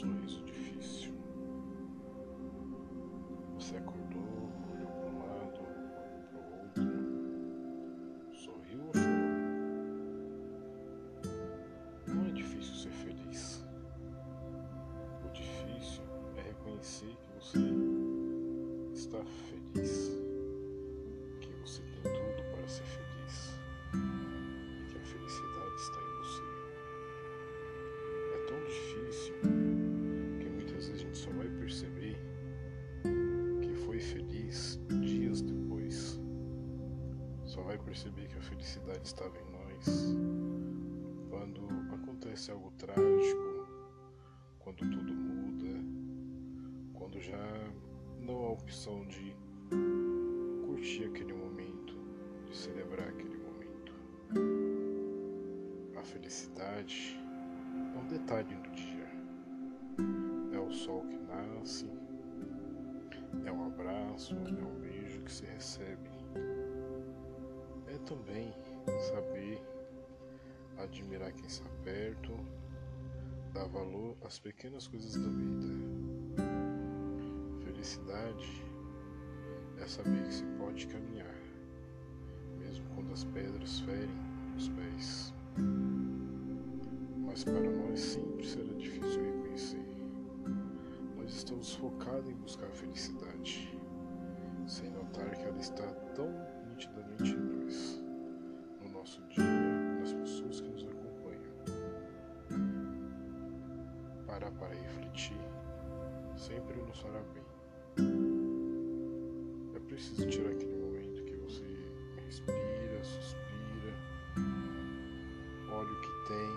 sorriso difícil. Você acordou, olhou para um lado, olhou para o outro, sorriu ou chorou? Não é difícil ser feliz. O difícil é reconhecer que você está feliz, Perceber que a felicidade estava em nós quando acontece algo trágico, quando tudo muda, quando já não há opção de curtir aquele momento, de celebrar aquele momento. A felicidade é um detalhe do dia. É o sol que nasce, é um abraço, é um beijo que se recebe. Também saber admirar quem está perto, dar valor às pequenas coisas da vida. Felicidade é saber que se pode caminhar, mesmo quando as pedras ferem os pés. Mas para nós sempre será difícil reconhecer. Nós estamos focados em Para refletir sempre nos fará bem. É preciso tirar aquele momento que você respira, suspira, olha o que tem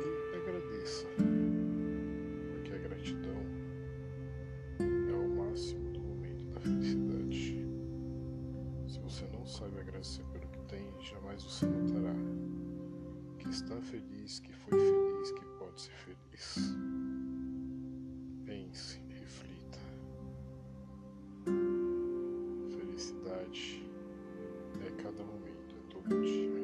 e agradeça, porque a gratidão é o máximo do momento da felicidade. Se você não sabe agradecer pelo que tem, jamais você notará que está feliz, que foi pode ser feliz. Pense, reflita. Felicidade é cada momento, é todo dia.